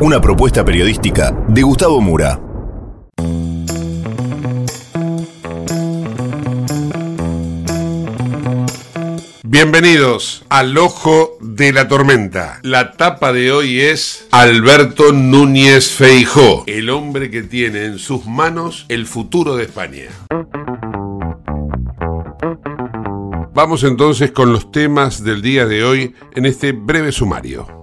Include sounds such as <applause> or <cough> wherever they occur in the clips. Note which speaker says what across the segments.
Speaker 1: Una propuesta periodística de Gustavo Mura.
Speaker 2: Bienvenidos al Ojo de la Tormenta. La tapa de hoy es Alberto Núñez Feijó, el hombre que tiene en sus manos el futuro de España. Vamos entonces con los temas del día de hoy en este breve sumario.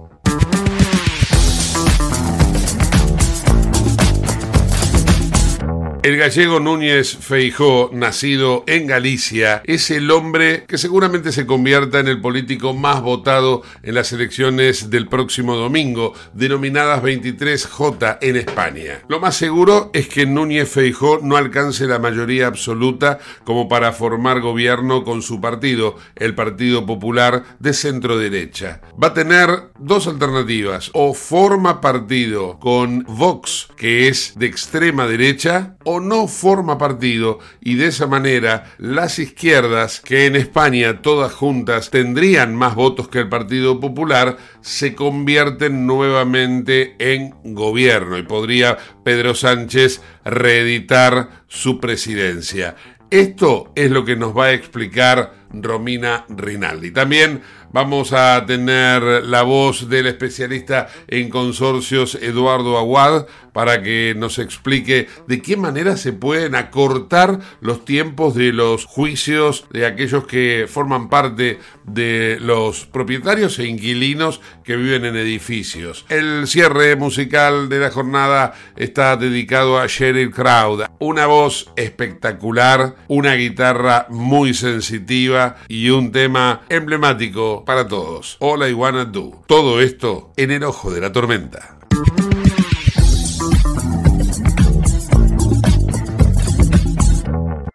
Speaker 2: El gallego Núñez Feijó, nacido en Galicia, es el hombre que seguramente se convierta en el político más votado en las elecciones del próximo domingo, denominadas 23J en España. Lo más seguro es que Núñez Feijó no alcance la mayoría absoluta como para formar gobierno con su partido, el Partido Popular de centro derecha. Va a tener dos alternativas, o forma partido con Vox, que es de extrema derecha, o no forma partido y de esa manera las izquierdas, que en España todas juntas tendrían más votos que el Partido Popular, se convierten nuevamente en gobierno y podría Pedro Sánchez reeditar su presidencia. Esto es lo que nos va a explicar Romina Rinaldi. También vamos a tener la voz del especialista en consorcios Eduardo Aguad para que nos explique de qué manera se pueden acortar los tiempos de los juicios de aquellos que forman parte de los propietarios e inquilinos que viven en edificios. El cierre musical de la jornada está dedicado a Sheryl Crowd, una voz espectacular, una guitarra muy sensitiva y un tema emblemático para todos. All I Wanna Do. Todo esto en el ojo de la tormenta.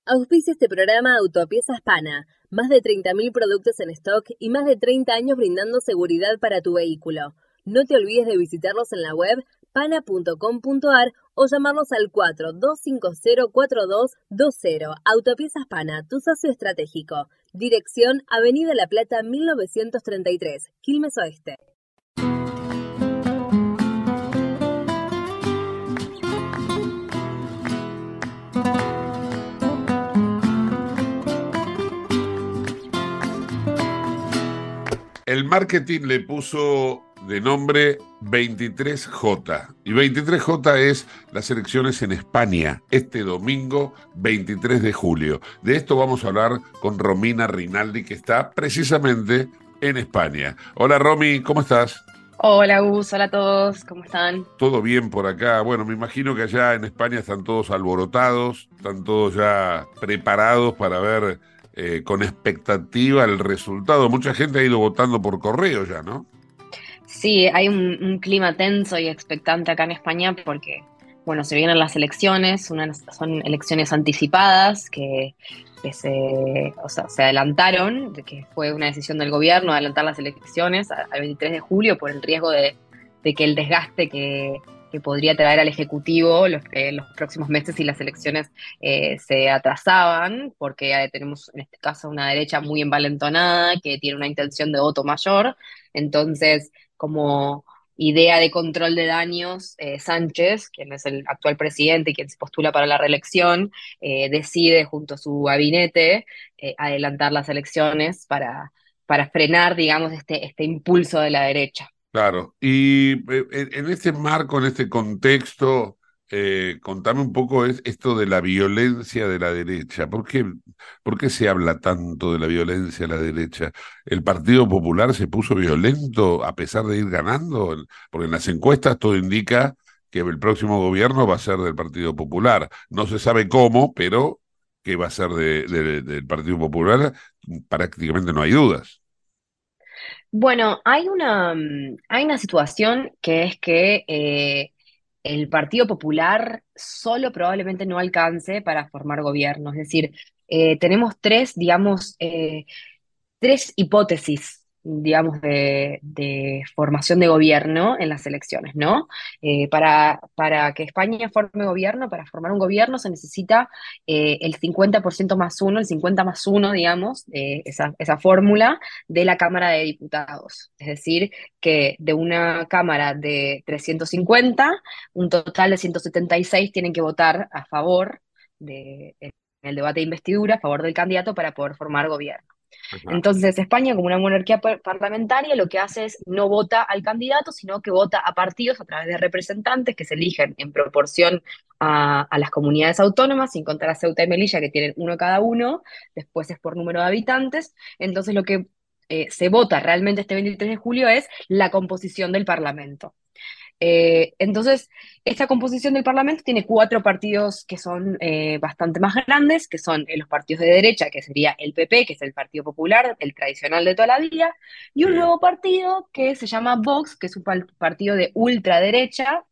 Speaker 3: Auspicia este programa Autopiezas Pana. Más de 30.000 productos en stock y más de 30 años brindando seguridad para tu vehículo. No te olvides de visitarlos en la web pana.com.ar o llamarlos al 42504220. Autopiezas Pana, tu socio estratégico. Dirección Avenida La Plata 1933, Quilmes Oeste.
Speaker 2: El marketing le puso de nombre 23J. Y 23J es las elecciones en España, este domingo 23 de julio. De esto vamos a hablar con Romina Rinaldi, que está precisamente en España. Hola Romy, ¿cómo estás?
Speaker 4: Hola Gus, hola a todos, ¿cómo están?
Speaker 2: Todo bien por acá. Bueno, me imagino que allá en España están todos alborotados, están todos ya preparados para ver eh, con expectativa el resultado. Mucha gente ha ido votando por correo ya, ¿no?
Speaker 4: Sí, hay un, clima tenso y expectante acá en España porque bueno, se vienen las elecciones, unas, son elecciones anticipadas que, se, o sea, se adelantaron, que fue una decisión del gobierno adelantar las elecciones al 23 de julio por el riesgo de, que el desgaste que, que podría traer al Ejecutivo los, eh, los próximos meses si las elecciones eh, se atrasaban, porque eh, tenemos en este caso una derecha muy envalentonada que tiene una intención de voto mayor. Entonces, como idea de control de daños, eh, Sánchez, quien es el actual presidente y quien se postula para la reelección, eh, decide junto a su gabinete eh, adelantar las elecciones para, para frenar, digamos, este, este impulso de la derecha.
Speaker 2: Claro, y en este marco, en este contexto, eh, contame un poco es esto de la violencia de la derecha. ¿Por qué, por qué se habla tanto de la violencia de la derecha? ¿El Partido Popular se puso violento a pesar de ir ganando? Porque en las encuestas todo indica que el próximo gobierno va a ser del Partido Popular. No se sabe cómo, pero que va a ser de, de, del Partido Popular, prácticamente no hay dudas.
Speaker 4: Bueno, hay una, hay una situación que es que eh, el Partido Popular solo probablemente no alcance para formar gobierno. Es decir, eh, tenemos tres, digamos, eh, tres hipótesis digamos, de, formación de gobierno en las elecciones, ¿no? Eh, para, para que España forme gobierno, para formar un gobierno se necesita eh, el 50% más uno, el 50 más uno, digamos, eh, esa, esa fórmula de la Cámara de Diputados. Es decir, que de una Cámara de 350, un total de 176 tienen que votar a favor de, el debate de investidura, a favor del candidato para poder formar gobierno. Entonces, España, como una monarquía parlamentaria, lo que hace es no vota al candidato, sino que vota a partidos a través de representantes que se eligen en proporción a, las comunidades autónomas, sin contar a Ceuta y Melilla, que tienen uno cada uno, después es por número de habitantes. Entonces, lo que eh, se vota realmente este 23 de julio es la composición del Parlamento. Eh, entonces, esta composición del Parlamento tiene cuatro partidos que son eh, bastante más grandes, que son eh, los partidos de derecha, que sería el PP, que es el Partido Popular, el tradicional de toda la vida, y un nuevo partido que se llama Vox, que es un partido de ultraderecha,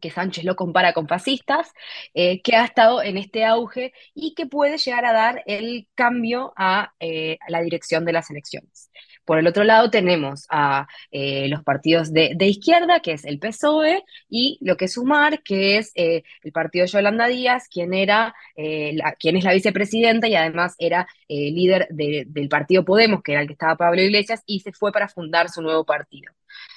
Speaker 4: que Sánchez lo compara con fascistas, eh, que ha estado en este auge y que puede llegar a dar el cambio a, eh, a la dirección de las elecciones. Por el otro lado tenemos a eh, los partidos de, izquierda, que es el PSOE, y lo que es Sumar, que es eh, el partido de Yolanda Díaz, quien, era, eh, es la vicepresidenta y además era eh, líder de, del partido Podemos, que era el que estaba Pablo Iglesias, y se fue para fundar su nuevo partido.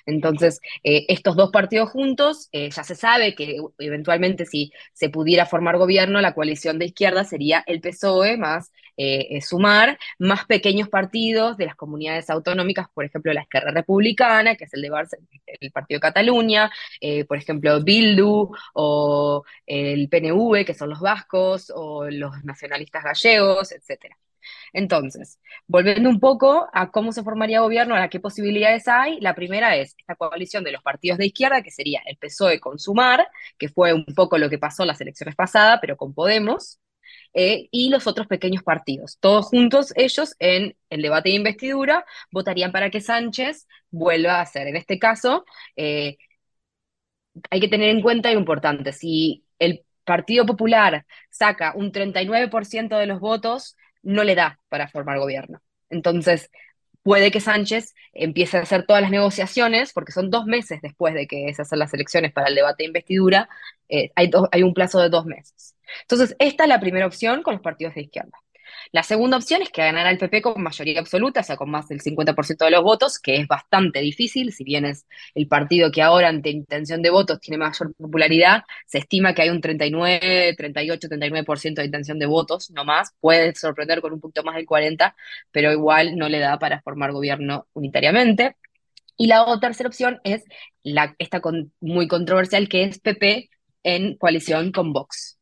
Speaker 4: Entonces, estos dos partidos juntos, ya se sabe que eventualmente si se pudiera formar gobierno, la coalición de izquierda sería el PSOE más eh, Sumar, más pequeños partidos de las comunidades autonómicas, por ejemplo, la Esquerra Republicana, que es el de Barce el Partido de Cataluña, eh, por ejemplo, Bildu o el PNV, que son los vascos, o los nacionalistas gallegos, etcétera. Entonces, volviendo un poco a cómo se formaría gobierno, a qué posibilidades hay, la primera es esta coalición de los partidos de izquierda, que sería el PSOE con Sumar, que fue un poco lo que pasó en las elecciones pasadas, pero con Podemos, eh, y los otros pequeños partidos. Todos juntos, ellos en el debate de investidura votarían para que Sánchez vuelva a ser. En este caso, eh, hay que tener en cuenta algo importante, si el Partido Popular saca un 39% de los votos, no le da para formar gobierno. Entonces, puede que Sánchez empiece a hacer todas las negociaciones, porque son dos meses después de que se hacen las elecciones para el debate de investidura, eh, hay, hay un plazo de dos meses. Entonces, esta es la primera opción con los partidos de izquierda. La segunda opción es que ganara el PP con mayoría absoluta, o sea, con más del 50% de los votos, que es bastante difícil, si bien es el partido que ahora ante intención de votos tiene mayor popularidad, se estima que hay un 39, 38, 39% de intención de votos, no más, puede sorprender con un punto más del 40, pero igual no le da para formar gobierno unitariamente. Y la otra tercera opción es la, esta con, muy controversial, que es PP en coalición con Vox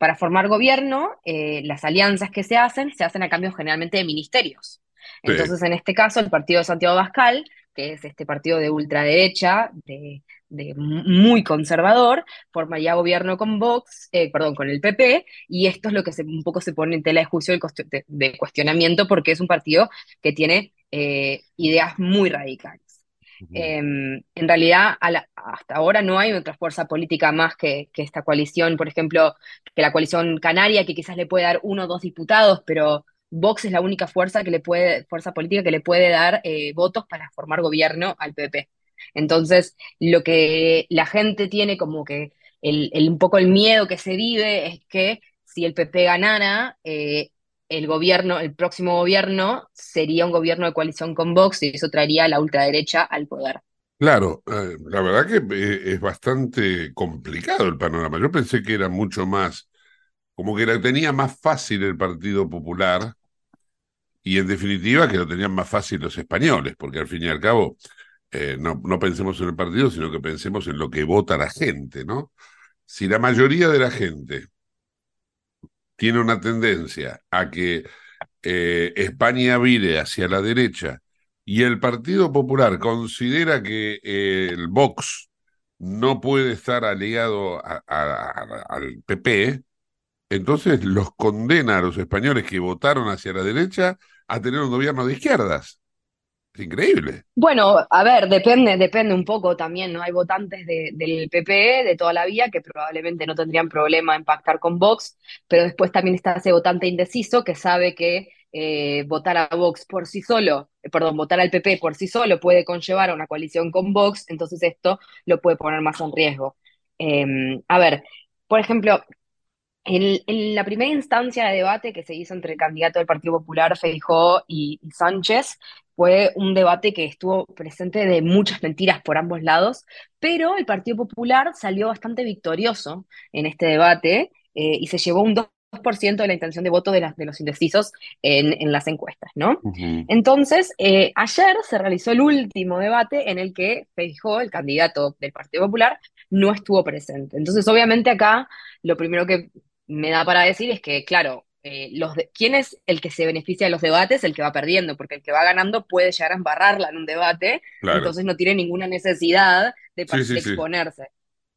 Speaker 4: para formar gobierno, eh, las alianzas que se hacen se hacen a cambio generalmente de ministerios. Entonces, en este caso, el partido de Santiago Bascal, que es este partido de ultraderecha, de, de muy conservador, formaría gobierno con Vox, eh, perdón, con el PP, y esto es lo que se, un poco se pone en tela de juicio de, de cuestionamiento porque es un partido que tiene eh, ideas muy radicales. Em, en realidad, hasta ahora no hay otra fuerza política más que, esta coalición, por ejemplo, que la coalición canaria, que quizás le puede dar uno o dos diputados, pero Vox es la única fuerza que le puede, fuerza política que le puede dar eh, votos para formar gobierno al PP. Entonces, lo que la gente tiene como que el- un poco el miedo que se vive es que si el PP ganara, eh, el gobierno, el próximo gobierno sería un gobierno de coalición con Vox y eso traería a la ultraderecha al poder.
Speaker 2: Claro, eh, la verdad que eh, es bastante complicado el panorama. Yo pensé que era mucho más, como que la tenía más fácil el Partido Popular y en definitiva que lo tenían más fácil los españoles, porque al fin y al cabo eh, no, no pensemos en el partido, sino que pensemos en lo que vota la gente, ¿no? Si la mayoría de la gente tiene una tendencia a que eh, España vire hacia la derecha y el Partido Popular considera que eh, el Vox no puede estar aliado al PP, entonces los condena a los españoles que votaron hacia la derecha a tener un gobierno de izquierdas. Increíble.
Speaker 4: Bueno, a ver, depende, depende un poco también, ¿no? Hay votantes de- del PP de toda la vida que probablemente no tendrían problema en pactar con Vox, pero después también está ese votante indeciso que sabe que eh, votar a Vox por sí solo, eh, perdón, votar al PP por sí solo puede conllevar a una coalición con Vox, entonces esto lo puede poner más en riesgo. Eh, a ver, por ejemplo, en, la primera instancia de debate que se hizo entre el candidato del Partido Popular, Feijó y Sánchez, fue un debate que estuvo presente de muchas mentiras por ambos lados, pero el Partido Popular salió bastante victorioso en este debate eh, y se llevó un 2% de la intención de voto de, las- de los indecisos en, en las encuestas, ¿no? Entonces, eh, ayer se realizó el último debate en el que Feijó, el candidato del Partido Popular, no estuvo presente. Entonces, obviamente acá lo primero que me da para decir es que, claro, eh, los de- ¿quién es el que se beneficia de los debates? El que va perdiendo, porque el que va ganando puede llegar a embarrarla en un debate,
Speaker 2: Claro.
Speaker 4: entonces no tiene ninguna necesidad de, par-
Speaker 2: Sí, sí,
Speaker 4: de
Speaker 2: sí.
Speaker 4: exponerse.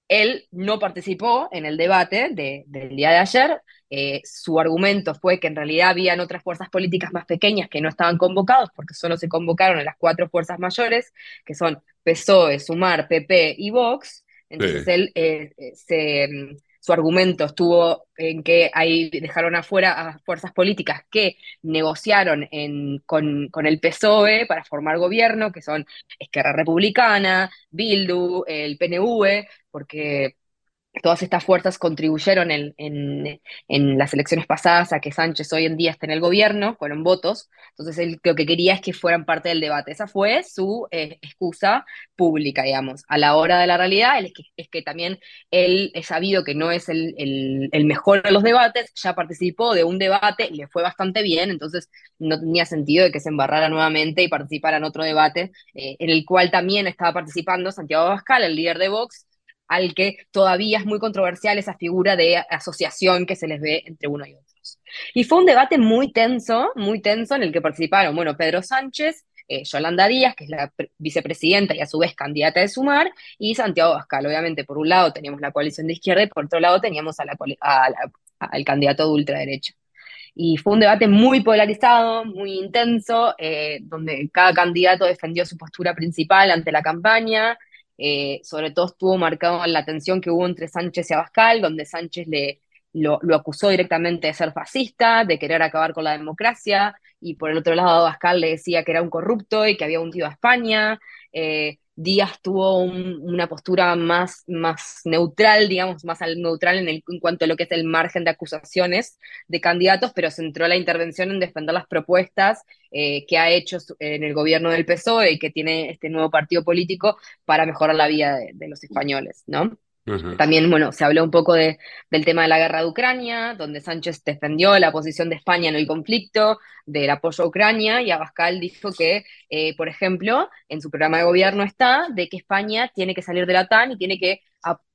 Speaker 4: Él no participó en el debate de- del día de ayer. Eh, su argumento fue que en realidad habían otras fuerzas políticas más pequeñas que no estaban convocados, porque solo se convocaron a las cuatro fuerzas mayores, que son PSOE, Sumar, PP y Vox. Entonces él eh, eh, se, mm, su argumento estuvo en que ahí dejaron afuera a fuerzas políticas que negociaron en- con, con el PSOE para formar gobierno, que son Esquerra Republicana, Bildu, el PNV, porque todas estas fuerzas contribuyeron en, en- las elecciones pasadas a que Sánchez hoy en día esté en el gobierno, fueron votos, entonces él lo que quería es que fueran parte del debate. Esa fue su eh, excusa pública, digamos. A la hora de la realidad, él es, que, es que también él es sabido que no es el, el- el mejor de los debates, ya participó de un debate, le fue bastante bien, entonces no tenía sentido de que se embarrara nuevamente y participara en otro debate, eh, en el cual también estaba participando Santiago Abascal, el líder de Vox, al que todavía es muy controversial esa figura de asociación que se les ve entre uno y otros. Y fue un debate muy tenso, muy tenso, en el que participaron, bueno, Pedro Sánchez, eh, Yolanda Díaz, que es la pre- vicepresidenta y a su vez candidata de Sumar, y Santiago Abascal. Obviamente, por un lado teníamos la coalición de izquierda y por otro lado teníamos a la a la- al candidato de ultraderecha. Y fue un debate muy polarizado, muy intenso, eh, donde cada candidato defendió su postura principal ante la campaña. Eh, sobre todo estuvo marcado en la tensión que hubo entre Sánchez y Abascal, donde Sánchez le, lo, acusó directamente de ser fascista, de querer acabar con la democracia, y por el otro lado Abascal le decía que era un corrupto y que había hundido a España. Eh, Díaz tuvo un- una postura más, más neutral, digamos, más al neutral en, el- en cuanto a lo que es el margen de acusaciones de candidatos, pero centró la intervención en defender las propuestas eh, que ha hecho en el gobierno del PSOE y que tiene este nuevo partido político para mejorar la vida de los españoles, ¿no? También, bueno, se habló un poco de, del tema de la guerra de Ucrania, donde Sánchez defendió la posición de España en el conflicto, del apoyo a Ucrania, y Abascal dijo que, eh, por ejemplo, en su programa de gobierno está de que España tiene que salir de la OTAN y tiene que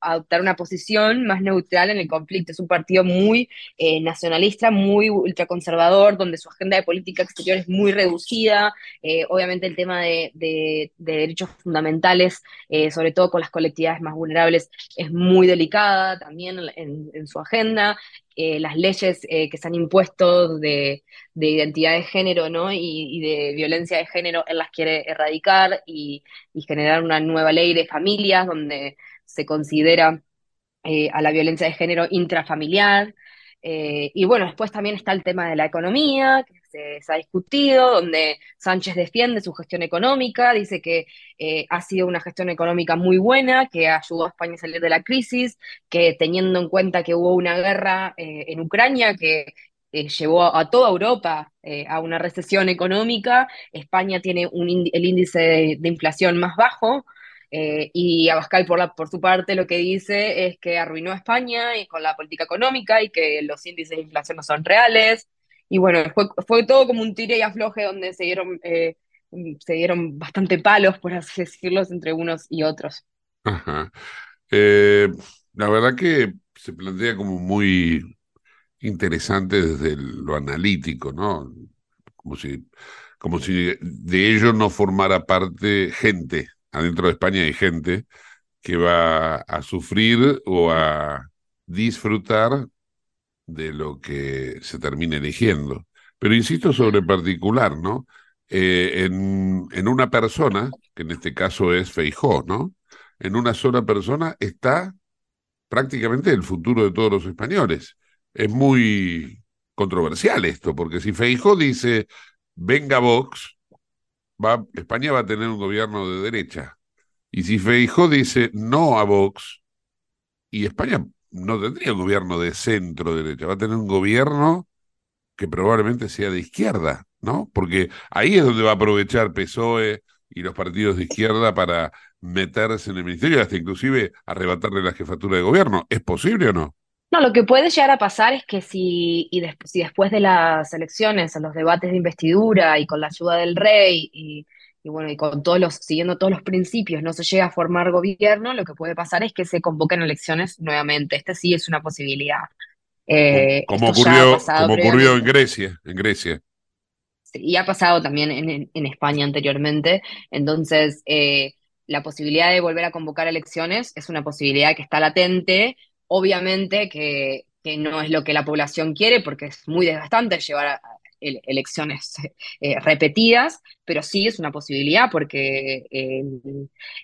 Speaker 4: adoptar una posición más neutral en el conflicto. Es un partido muy eh, nacionalista, muy ultraconservador, donde su agenda de política exterior es muy reducida. Eh, obviamente el tema de, de, de derechos fundamentales, eh, sobre todo con las colectividades más vulnerables, es muy delicada también en, su agenda. Eh, las leyes que se han impuesto de, de, identidad de género ¿no? y, de violencia de género, él las quiere erradicar y generar una nueva ley de familias donde se considera eh, a la violencia de género intrafamiliar. Eh, y bueno, después también está el tema de la economía, que se, ha discutido, donde Sánchez defiende su gestión económica, dice que eh, ha sido una gestión económica muy buena, que ayudó a España a salir de la crisis, que teniendo en cuenta que hubo una guerra en Ucrania que llevó a, toda Europa a una recesión económica, España tiene un, el índice de inflación más bajo, eh, y Abascal, por, la, por su parte, lo que dice es que arruinó a España y con la política económica y que los índices de inflación no son reales. Y bueno, fue, fue todo como un tire y afloje donde se dieron, eh, se dieron bastante palos, por así decirlo, entre unos y otros.
Speaker 2: Ajá. Eh, la verdad que se plantea como muy interesante desde lo analítico, ¿no? Como si, como si de ello no formara parte gente adentro de España hay gente que va a sufrir o a disfrutar de lo que se termine eligiendo. Pero insisto sobre particular, ¿no? Eh, en, en, una persona, que en este caso es Feijó, ¿no? En una sola persona está prácticamente el futuro de todos los españoles. Es muy controversial esto, porque si Feijó dice, venga Vox, va, España va a tener un gobierno de derecha. Y si Feijó dice no a Vox, y España no tendría un gobierno de centro derecha, va a tener un gobierno que probablemente sea de izquierda, ¿no? Porque ahí es donde va a aprovechar PSOE y los partidos de izquierda para meterse en el ministerio, hasta inclusive arrebatarle la jefatura de gobierno. ¿Es posible o no?
Speaker 4: No, lo que puede llegar a pasar es que si, y des si después de las elecciones, en los debates de investidura y con la ayuda del rey y, y, bueno, y con todos los, siguiendo todos los principios, no se llega a formar gobierno, lo que puede pasar es que se convoquen elecciones nuevamente. Esta sí es una posibilidad.
Speaker 2: Eh, como ocurrió, como ocurrió en Grecia, en Grecia.
Speaker 4: Sí, y ha pasado también en, en, en España anteriormente. Entonces, eh, la posibilidad de volver a convocar elecciones es una posibilidad que está latente Obviamente que, no es lo que la población quiere porque es muy desgastante llevar a, elecciones <laughs> eh, repetidas, pero sí es una posibilidad porque eh,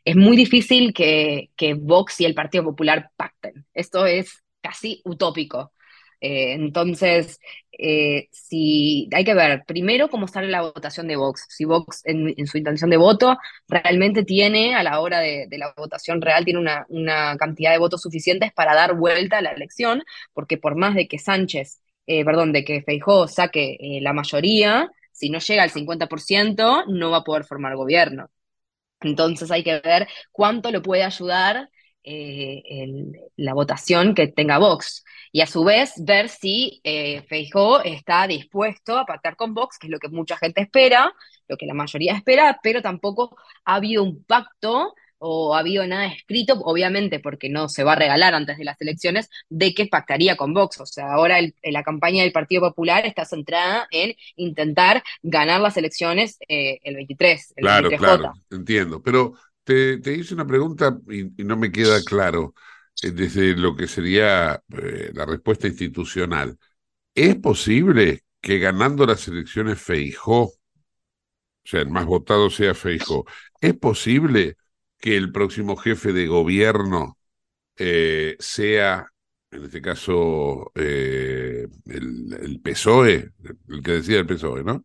Speaker 4: es muy difícil que, Vox y el Partido Popular pacten. Esto es casi utópico. Eh, entonces, eh, si hay que ver primero cómo sale la votación de Vox, si Vox en, su intención de voto realmente tiene, a la hora de, la votación real, tiene una, cantidad de votos suficientes para dar vuelta a la elección, porque por más de que Sánchez, eh, perdón, de que Feijó saque la mayoría, si no llega al 50%, no va a poder formar gobierno. Entonces hay que ver cuánto lo puede ayudar la votación que tenga Vox. Y a su vez, ver si eh, Feijó está dispuesto a pactar con Vox, que es lo que mucha gente espera, lo que la mayoría espera, pero tampoco ha habido un pacto o ha habido nada escrito, obviamente porque no se va a regalar antes de las elecciones, de que pactaría con Vox. O sea, ahora el, la campaña del Partido Popular está centrada en intentar ganar las elecciones eh, el 23. El
Speaker 2: claro, 23J. claro, entiendo. Pero te, te, hice una pregunta y, y no me queda claro desde lo que sería eh, la respuesta institucional. ¿Es posible que ganando las elecciones Feijó, o sea, el más votado sea Feijó, ¿es posible que el próximo jefe de gobierno eh, sea, en este caso, eh, el, el, PSOE, el que decía el PSOE, ¿no?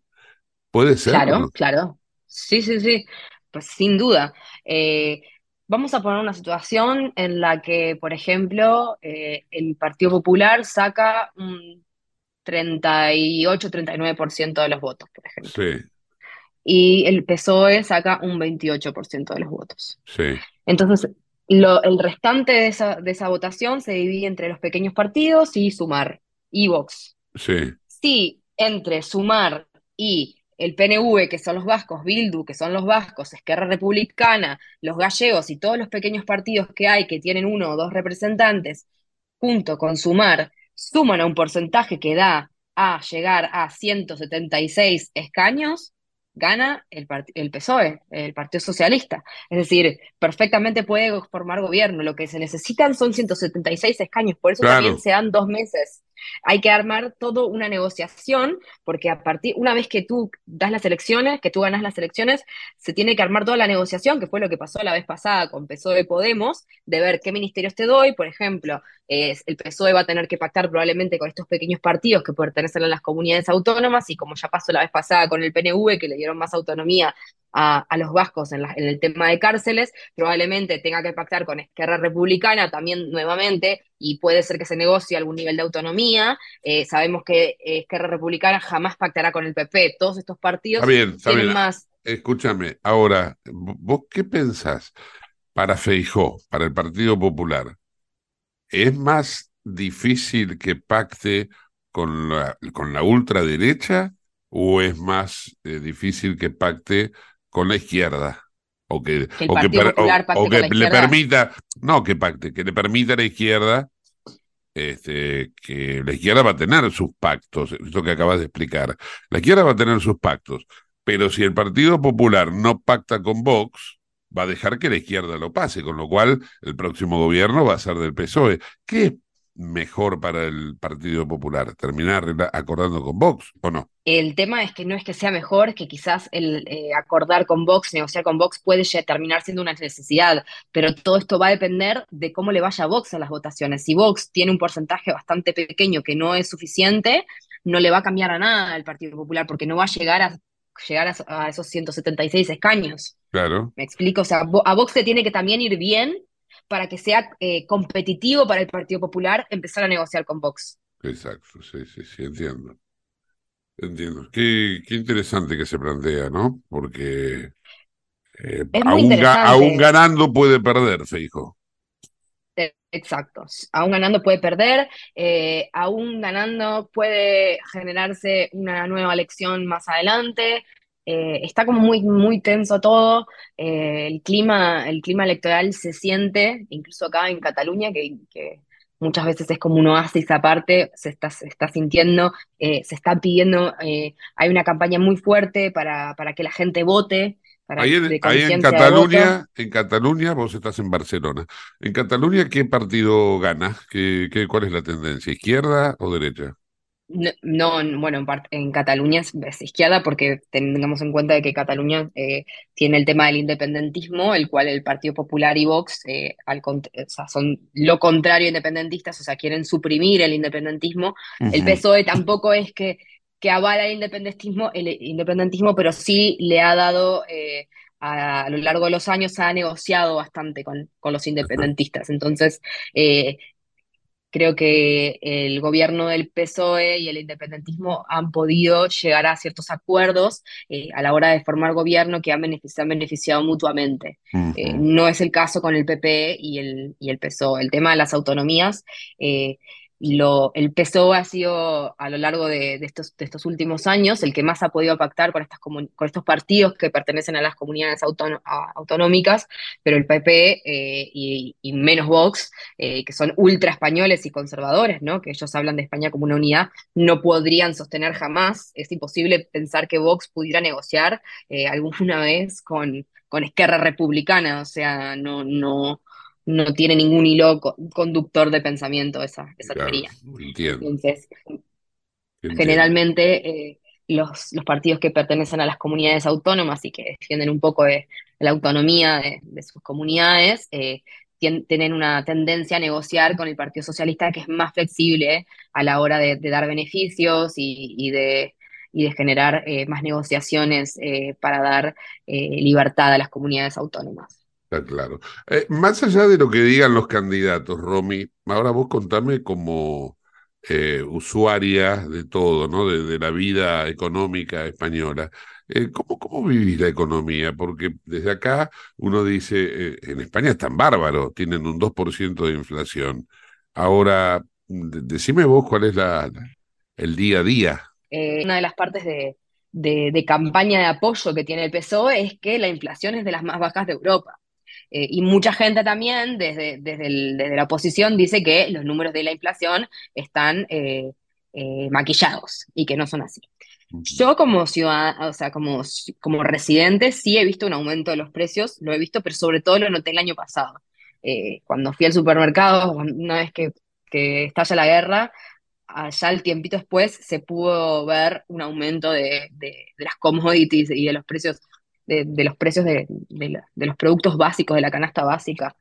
Speaker 2: ¿Puede ser?
Speaker 4: Claro, ¿no? claro. Sí, sí, sí. Pues sin duda. Eh, vamos a poner una situación en la que, por ejemplo, eh, el Partido Popular saca un 38-39% de los votos, por ejemplo.
Speaker 2: Sí.
Speaker 4: Y el PSOE saca un 28% de los votos.
Speaker 2: Sí.
Speaker 4: Entonces, lo, el restante de esa, de esa votación se divide entre los pequeños partidos y Sumar y Vox.
Speaker 2: Sí.
Speaker 4: Si entre Sumar y el PNV, que son los vascos, Bildu, que son los vascos, Esquerra Republicana, los gallegos y todos los pequeños partidos que hay que tienen uno o dos representantes, junto con Sumar, suman a un porcentaje que da a llegar a 176 escaños, gana el, el PSOE, el Partido Socialista. Es decir, perfectamente puede formar gobierno. Lo que se necesitan son 176 escaños, por eso también se dan dos meses hay que armar toda una negociación, porque a partir, una vez que tú das las elecciones, que tú ganas las elecciones, se tiene que armar toda la negociación, que fue lo que pasó la vez pasada con PSOE Podemos, de ver qué ministerios te doy, por ejemplo, el PSOE va a tener que pactar probablemente con estos pequeños partidos que pertenecen a las comunidades autónomas, y como ya pasó la vez pasada con el PNV, que le dieron más autonomía a, los vascos en, el tema de cárceles, probablemente tenga que pactar con Esquerra Republicana también nuevamente y puede ser que se negocie algún nivel de autonomía. Eh, sabemos que Esquerra Republicana jamás pactará con el PP. Todos estos partidos
Speaker 2: tienen más. Escúchame, ahora, ¿vos qué pensás para Feijó, para el Partido Popular? ¿Es más difícil que pacte con la, con la ultraderecha o es más eh, difícil que pacte con la izquierda. O que, o que, le permita, no que pacte, que le permita a la izquierda, este, que la izquierda va a tener sus pactos, esto que acabas de explicar. La izquierda va a tener sus pactos, pero si el Partido Popular no pacta con Vox, va a dejar que la izquierda lo pase, con lo cual el próximo gobierno va a ser del PSOE. ¿Qué mejor para el Partido Popular? ¿Terminar acordando con Vox o no?
Speaker 4: El tema es que no es que sea mejor, que quizás el eh, acordar con Vox, negociar con Vox puede ya terminar siendo una necesidad, pero todo esto va a depender de cómo le vaya a Vox a las votaciones. Si Vox tiene un porcentaje bastante pequeño que no es suficiente, no le va a cambiar a nada al Partido Popular porque no va a llegar a llegar a, esos 176 escaños.
Speaker 2: Claro.
Speaker 4: Me explico, o sea, a Vox le tiene que también ir bien para que sea eh, competitivo para el Partido Popular empezar a negociar con Vox.
Speaker 2: Exacto, sí, sí, sí, entiendo. Entiendo. Qué, qué interesante que se plantea, ¿no? Porque eh, aún, ganando puede perder, Feijo.
Speaker 4: Exacto. Aún ganando puede perder, eh, aún ganando puede generarse una nueva elección más adelante. Eh, está como muy, muy tenso todo. Eh, el, clima, el clima electoral se siente, incluso acá en Cataluña, que, muchas veces es como un oasis aparte, se está, se está sintiendo, eh, se está pidiendo, hay una campaña muy fuerte para, para que la gente vote. Para
Speaker 2: ahí, en, Cataluña, en Cataluña, vos estás en Barcelona. En Cataluña, ¿qué partido gana? ¿Qué, qué, ¿Cuál es la tendencia? ¿Izquierda o derecha?
Speaker 4: No, bueno, en, Cataluña es, izquierda porque tengamos en cuenta de que Cataluña eh, tiene el tema del independentismo, el cual el Partido Popular y Vox eh, al, son lo contrario a independentistas, o sea, quieren suprimir el independentismo. El PSOE tampoco es que, que avala el independentismo, el independentismo, pero sí le ha dado... Eh, a, lo largo de los años ha negociado bastante con, con los independentistas. Entonces, Creo que el gobierno del PSOE y el independentismo han podido llegar a ciertos acuerdos eh, a la hora de formar gobierno que han se han beneficiado mutuamente. Eh, no es el caso con el PP y el, y el PSOE. El tema de las autonomías eh, lo, el PSOE ha sido a lo largo de, estos, últimos años el que más ha podido pactar con, estos partidos que pertenecen a las comunidades autonómicas, pero el PP eh, y, menos Vox, eh, que son ultra españoles y conservadores, ¿no? que ellos hablan de España como una unidad, no podrían sostener jamás. Es imposible pensar que Vox pudiera negociar eh, alguna <laughs> vez con, con Esquerra Republicana, o sea, no, no, no tiene ningún hilo conductor de pensamiento esa, esa teoría. Entonces, generalmente eh, los, los, partidos que pertenecen a las comunidades autónomas y que defienden un poco de, la autonomía de, sus comunidades, eh, tienen una tendencia a negociar con el Partido Socialista que es más flexible a la hora de, dar beneficios y, de, y de generar eh, más negociaciones para dar libertad a las comunidades autónomas.
Speaker 2: Está claro. Eh, más allá de lo que digan los candidatos, Romy, ahora vos contame como eh, usuaria de todo, ¿no? De, la vida económica española. Eh, ¿cómo, ¿Cómo vivís la economía? Porque desde acá uno dice, en España están bárbaros, tienen un 2% de inflación. Ahora, decime vos cuál es la, el día a día.
Speaker 4: una de las partes de, de, de campaña de apoyo que tiene el PSOE es que la inflación es de las más bajas de Europa. Eh, y mucha gente también desde, desde, el- desde la oposición dice que los números de la inflación están eh, eh, maquillados y que no son así. Yo como ciudadana, o sea, como, como residente sí he visto un aumento de los precios, lo he visto, pero sobre todo lo noté el año pasado. Eh, cuando fui al supermercado, una vez que, que estalla la guerra, allá el tiempito después se pudo ver un aumento de, de- de las commodities y de los precios, de, de los precios de, de la- de los productos básicos de la canasta básica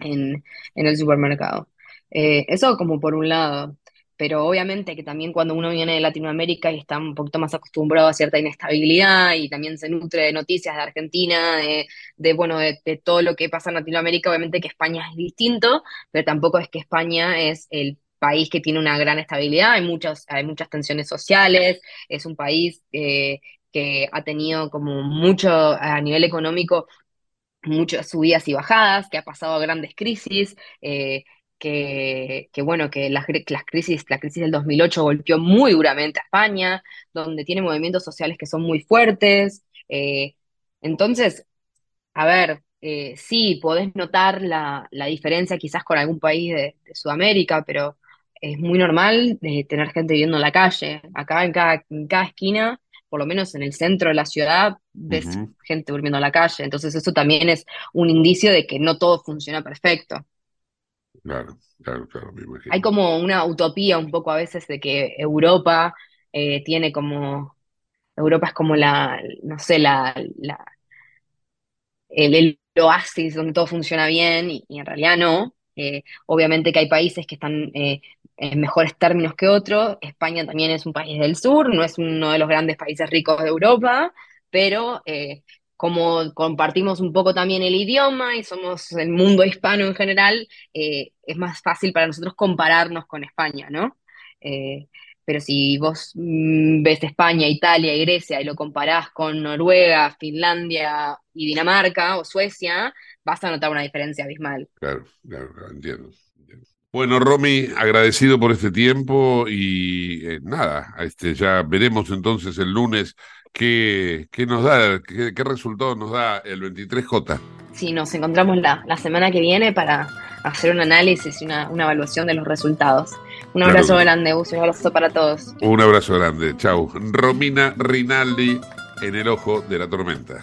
Speaker 4: en, en el supermercado. Eh, eso como por un lado, pero obviamente que también cuando uno viene de Latinoamérica y está un poquito más acostumbrado a cierta inestabilidad y también se nutre de noticias de Argentina, de, de, bueno, de, de todo lo que pasa en Latinoamérica, obviamente que España es distinto, pero tampoco es que España es el país que tiene una gran estabilidad, hay muchas, hay muchas tensiones sociales, es un país eh, que ha tenido como mucho a nivel económico muchas subidas y bajadas, que ha pasado grandes crisis, eh, que, que, bueno, que las, las crisis, la crisis del 2008 golpeó muy duramente a España, donde tiene movimientos sociales que son muy fuertes. eh, entonces, a ver, eh, sí, podés notar la, la diferencia quizás con algún país de, de Sudamérica, pero es muy normal de tener gente viviendo en la calle. Acá en cada, en cada esquina, por lo menos en el centro de la ciudad, ves gente durmiendo en la calle. Entonces eso también es un indicio de que no todo funciona perfecto.
Speaker 2: Claro, claro, claro, me imagino.
Speaker 4: Hay como una utopía un poco a veces de que Europa eh, tiene como, Europa es como la, no sé, la, la, el, el oasis donde todo funciona bien y, y en realidad no. Eh, obviamente que hay países que están eh, en mejores términos que otros. España también es un país del sur, no es uno de los grandes países ricos de Europa, pero eh, como compartimos un poco también el idioma y somos el mundo hispano en general, eh, es más fácil para nosotros compararnos con España, ¿no? Eh, pero si vos mm, ves España, Italia y Grecia y lo comparás con Noruega, Finlandia y Dinamarca o Suecia, vas a notar una diferencia abismal.
Speaker 2: Claro, claro, claro, entiendo. Bueno, Romy, agradecido por este tiempo y eh, nada, este, ya veremos entonces el lunes qué, qué nos da, qué, qué resultado nos da el 23J.
Speaker 4: Sí, nos encontramos la, la semana que viene para hacer un análisis y una, una evaluación de los resultados. Un
Speaker 2: Claro.
Speaker 4: abrazo grande, un abrazo para todos.
Speaker 2: Un abrazo grande, chau. Romina Rinaldi en el ojo de la tormenta.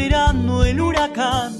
Speaker 5: Esperando el huracán.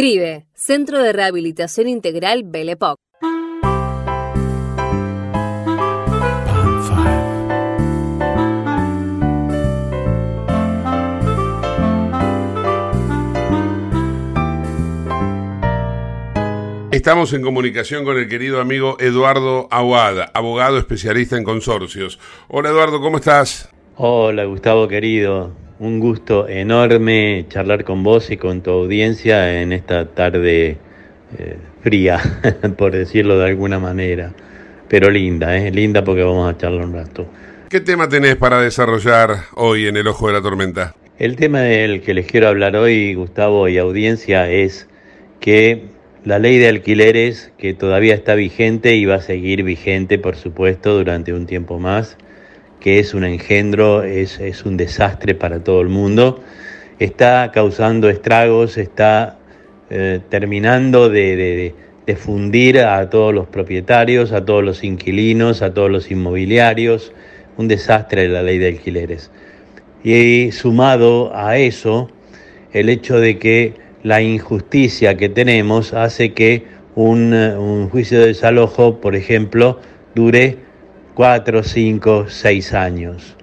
Speaker 3: CRIBE, Centro de Rehabilitación Integral Belepoc.
Speaker 2: Estamos en comunicación con el querido amigo Eduardo Aguada, abogado especialista en consorcios. Hola Eduardo, ¿cómo estás?
Speaker 6: Hola Gustavo querido, un gusto enorme charlar con vos y con tu audiencia en esta tarde eh, fría, <laughs> por decirlo de alguna manera, pero linda, ¿eh? linda porque vamos a charlar un rato.
Speaker 2: ¿Qué tema tenés para desarrollar hoy en el Ojo de la Tormenta?
Speaker 6: El tema del que les quiero hablar hoy, Gustavo y audiencia, es que la ley de alquileres, que todavía está vigente y va a seguir vigente, por supuesto, durante un tiempo más, que es un engendro, es, es un desastre para todo el mundo, está causando estragos, está eh, terminando de, de, de fundir a todos los propietarios, a todos los inquilinos, a todos los inmobiliarios, un desastre la ley de alquileres. Y sumado a eso, el hecho de que la injusticia que tenemos hace que un, un juicio de desalojo, por ejemplo, dure cuatro, cinco, seis años.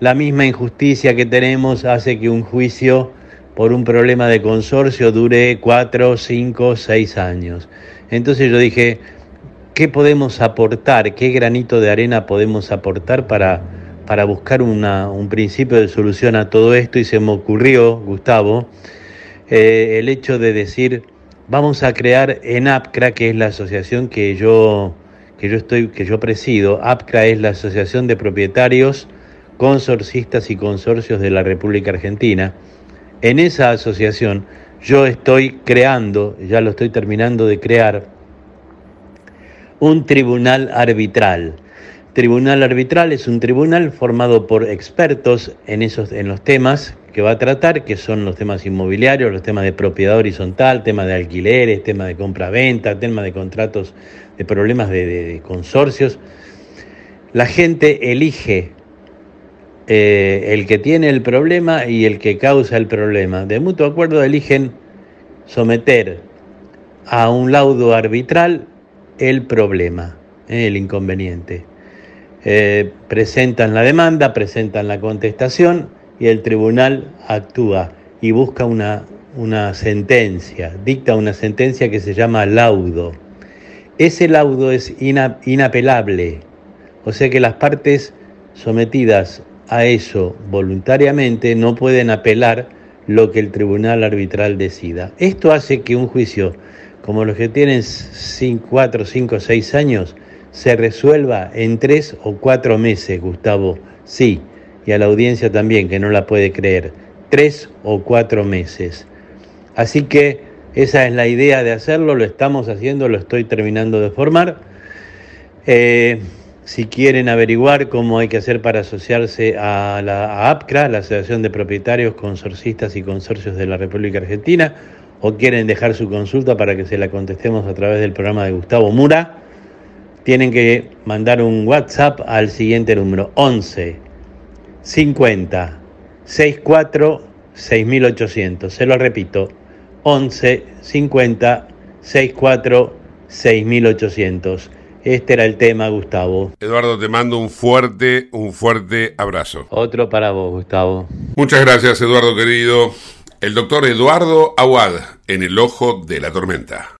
Speaker 6: La misma injusticia que tenemos hace que un juicio por un problema de consorcio dure cuatro, cinco, seis años. Entonces yo dije, ¿qué podemos aportar? ¿Qué granito de arena podemos aportar para, para buscar una, un principio de solución a todo esto? Y se me ocurrió, Gustavo, eh, el hecho de decir, vamos a crear en APCRA, que es la asociación que yo, que yo, estoy, que yo presido. APCRA es la Asociación de Propietarios, Consorcistas y Consorcios de la República Argentina. En esa asociación yo estoy creando, ya lo estoy terminando de crear, un tribunal arbitral. Tribunal arbitral es un tribunal formado por expertos en, esos, en los temas que va a tratar, que son los temas inmobiliarios, los temas de propiedad horizontal, temas de alquileres, temas de compra-venta, temas de contratos, de problemas de, consorcios. La gente elige eh, el que tiene el problema y el que causa el problema. De mutuo acuerdo eligen someter a un laudo arbitral el problema, eh, el inconveniente. Eh, presentan la demanda, presentan la contestación y el tribunal actúa y busca una, una sentencia, dicta una sentencia que se llama laudo. Ese laudo es ina, inapelable, o sea que las partes sometidas a eso voluntariamente no pueden apelar lo que el tribunal arbitral decida. Esto hace que un juicio como los que tienen 4, 5, 6 años se resuelva en 3 o 4 meses, Gustavo. Sí, y a la audiencia también, que no la puede creer. 3 o 4 meses. Así que esa es la idea de hacerlo, lo estamos haciendo, lo estoy terminando de formar. Eh, si quieren averiguar cómo hay que hacer para asociarse a la a APCRA, la Asociación de Propietarios, Consorcistas y Consorcios de la República Argentina, o quieren dejar su consulta para que se la contestemos a través del programa de Gustavo Mura, tienen que mandar un WhatsApp al siguiente número 11 50 64 6800. Se lo repito, 11 50 64 6800. Este era el tema, Gustavo.
Speaker 2: Eduardo, te mando un fuerte, un fuerte abrazo.
Speaker 6: Otro para vos, Gustavo.
Speaker 2: Muchas gracias, Eduardo querido. El doctor Eduardo Aguad, en el ojo de la tormenta.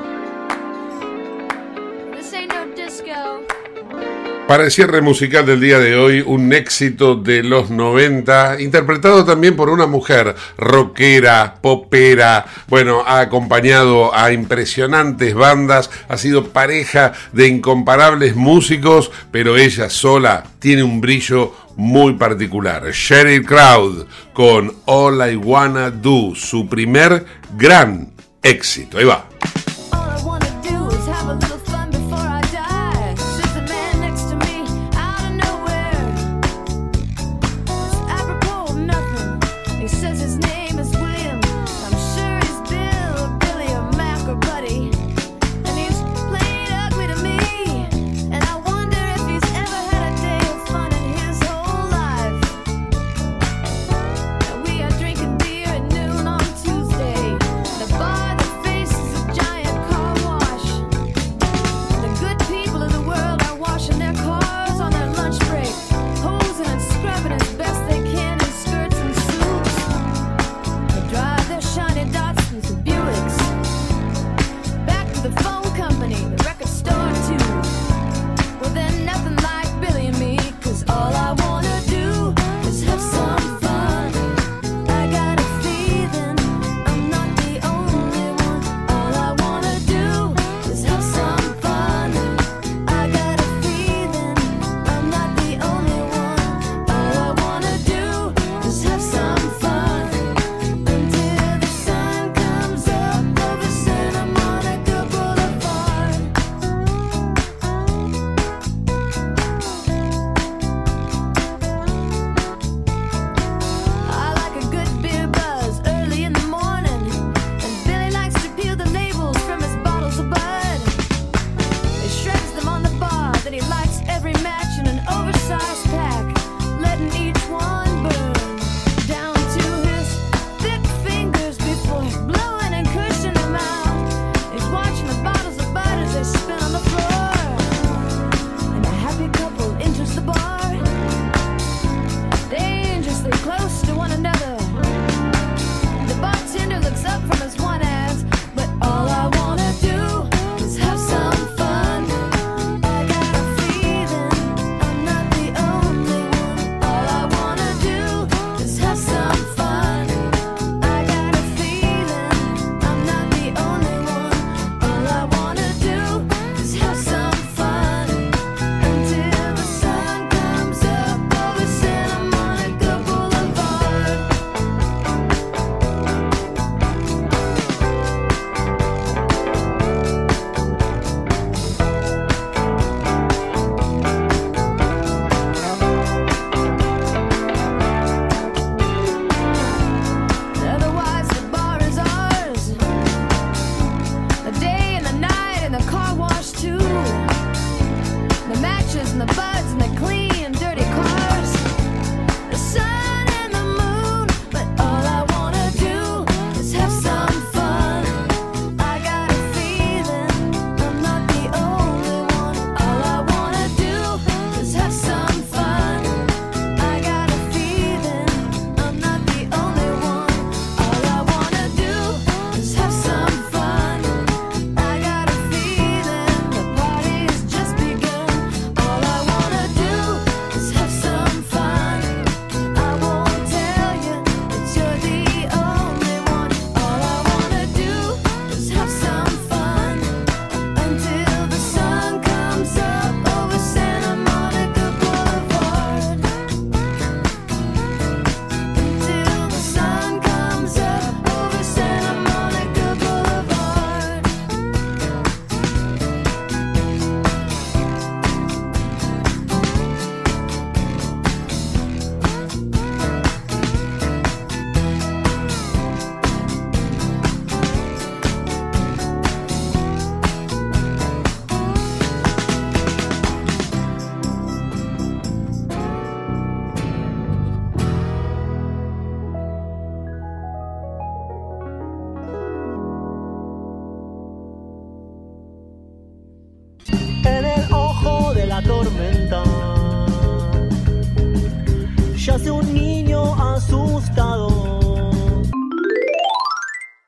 Speaker 2: Para el cierre musical del día de hoy, un éxito de los 90, interpretado también por una mujer rockera, popera, bueno, ha acompañado a impresionantes bandas, ha sido pareja de incomparables músicos, pero ella sola tiene un brillo muy particular. Sheryl Crowd con All I Wanna Do, su primer gran éxito. Ahí va.